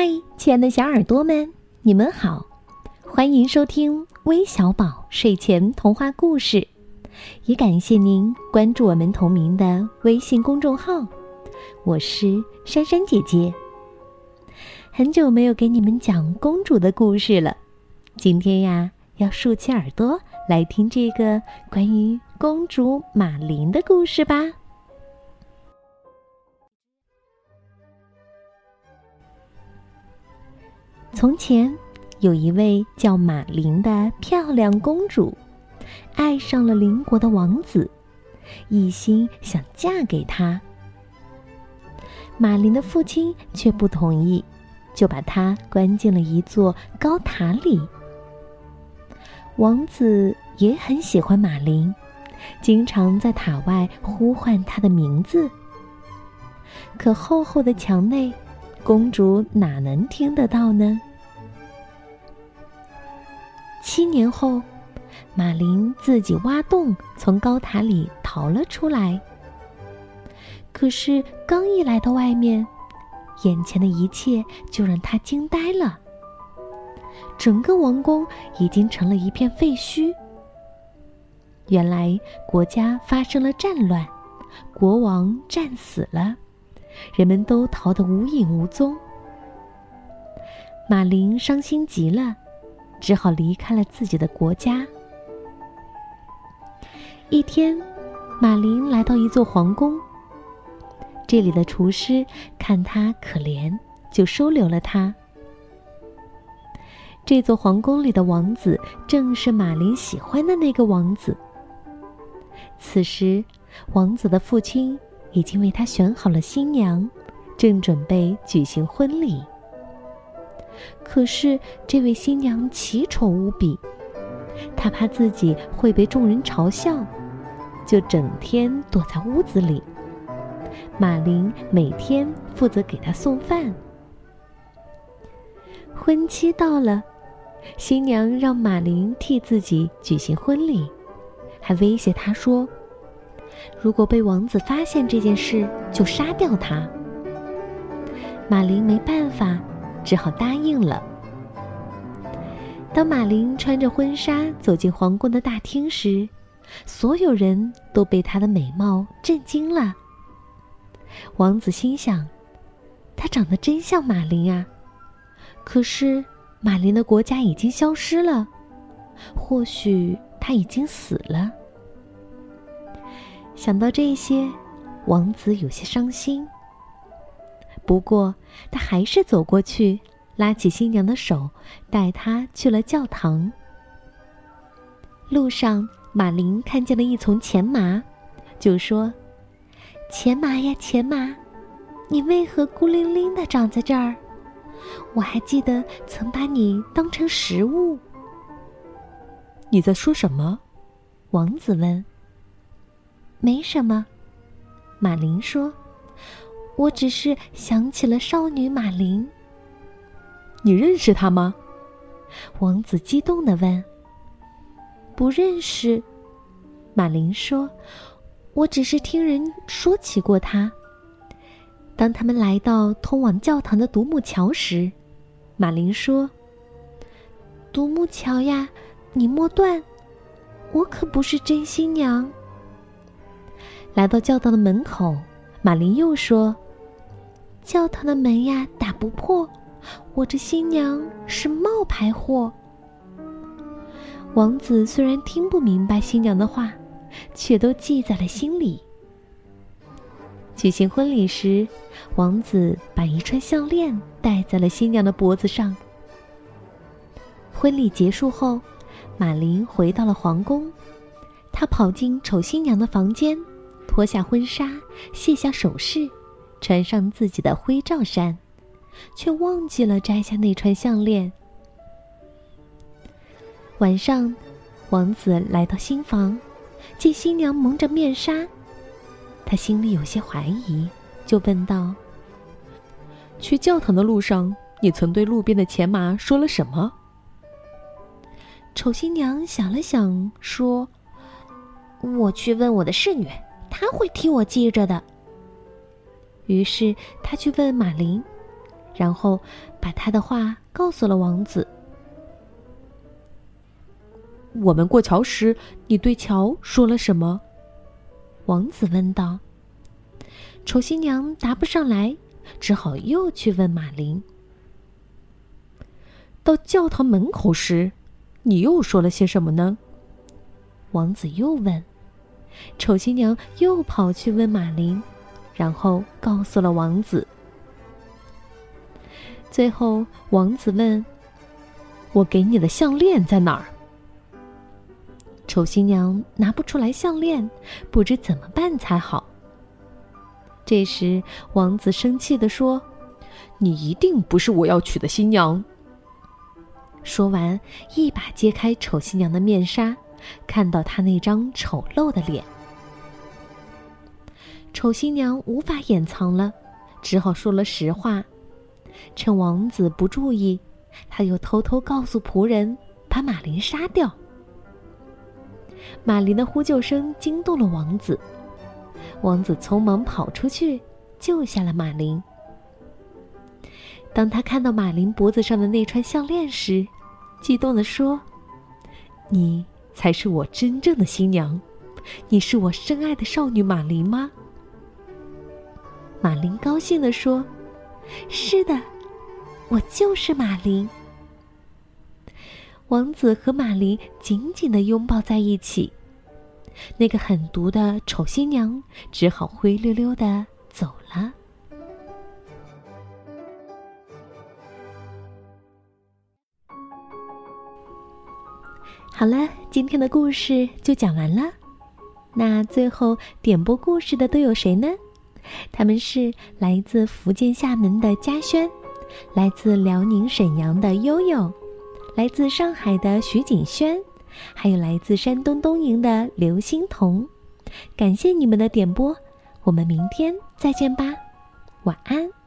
嗨，亲爱的小耳朵们，你们好，欢迎收听微小宝睡前童话故事，也感谢您关注我们同名的微信公众号。我是珊珊姐姐，很久没有给你们讲公主的故事了，今天呀，要竖起耳朵来听这个关于公主马琳的故事吧。从前，有一位叫马琳的漂亮公主，爱上了邻国的王子，一心想嫁给他。马琳的父亲却不同意，就把她关进了一座高塔里。王子也很喜欢马琳，经常在塔外呼唤她的名字。可厚厚的墙内。公主哪能听得到呢？七年后，马林自己挖洞从高塔里逃了出来。可是刚一来到外面，眼前的一切就让他惊呆了。整个王宫已经成了一片废墟。原来国家发生了战乱，国王战死了。人们都逃得无影无踪，马林伤心极了，只好离开了自己的国家。一天，马林来到一座皇宫，这里的厨师看她可怜，就收留了她。这座皇宫里的王子正是马林喜欢的那个王子。此时，王子的父亲。已经为他选好了新娘，正准备举行婚礼。可是这位新娘奇丑无比，她怕自己会被众人嘲笑，就整天躲在屋子里。马琳每天负责给她送饭。婚期到了，新娘让马琳替自己举行婚礼，还威胁她说。如果被王子发现这件事，就杀掉他。马琳没办法，只好答应了。当马琳穿着婚纱走进皇宫的大厅时，所有人都被她的美貌震惊了。王子心想：她长得真像马琳啊！可是马琳的国家已经消失了，或许她已经死了。想到这些，王子有些伤心。不过，他还是走过去，拉起新娘的手，带她去了教堂。路上，马林看见了一丛钱麻，就说：“钱麻呀，钱麻，你为何孤零零的长在这儿？我还记得曾把你当成食物。”你在说什么？王子问。没什么，马林说：“我只是想起了少女马琳。”你认识她吗？王子激动的问。“不认识。”马琳说，“我只是听人说起过她。”当他们来到通往教堂的独木桥时，马琳说：“独木桥呀，你莫断，我可不是真新娘。”来到教堂的门口，马琳又说：“教堂的门呀，打不破。我这新娘是冒牌货。”王子虽然听不明白新娘的话，却都记在了心里。举行婚礼时，王子把一串项链戴在了新娘的脖子上。婚礼结束后，玛琳回到了皇宫，她跑进丑新娘的房间。脱下婚纱，卸下首饰，穿上自己的灰罩衫，却忘记了摘下那串项链。晚上，王子来到新房，见新娘蒙着面纱，他心里有些怀疑，就问道：“去教堂的路上，你曾对路边的钱麻说了什么？”丑新娘想了想，说：“我去问我的侍女。”她会替我记着的。于是他去问马林，然后把他的话告诉了王子。我们过桥时，你对桥说了什么？王子问道。丑新娘答不上来，只好又去问马林。到教堂门口时，你又说了些什么呢？王子又问。丑新娘又跑去问马林，然后告诉了王子。最后，王子问：“我给你的项链在哪儿？”丑新娘拿不出来项链，不知怎么办才好。这时，王子生气地说：“你一定不是我要娶的新娘。”说完，一把揭开丑新娘的面纱，看到她那张丑陋的脸。丑新娘无法掩藏了，只好说了实话。趁王子不注意，他又偷偷告诉仆人，把马林杀掉。马林的呼救声惊动了王子，王子匆忙跑出去救下了马林。当他看到马林脖子上的那串项链时，激动地说：“你才是我真正的新娘，你是我深爱的少女马林吗？”马林高兴地说：“是的，我就是马林。”王子和马林紧紧的拥抱在一起，那个狠毒的丑新娘只好灰溜溜的走了。好了，今天的故事就讲完了。那最后点播故事的都有谁呢？他们是来自福建厦门的嘉轩，来自辽宁沈阳的悠悠。来自上海的徐景轩，还有来自山东东营的刘欣彤，感谢你们的点播，我们明天再见吧，晚安。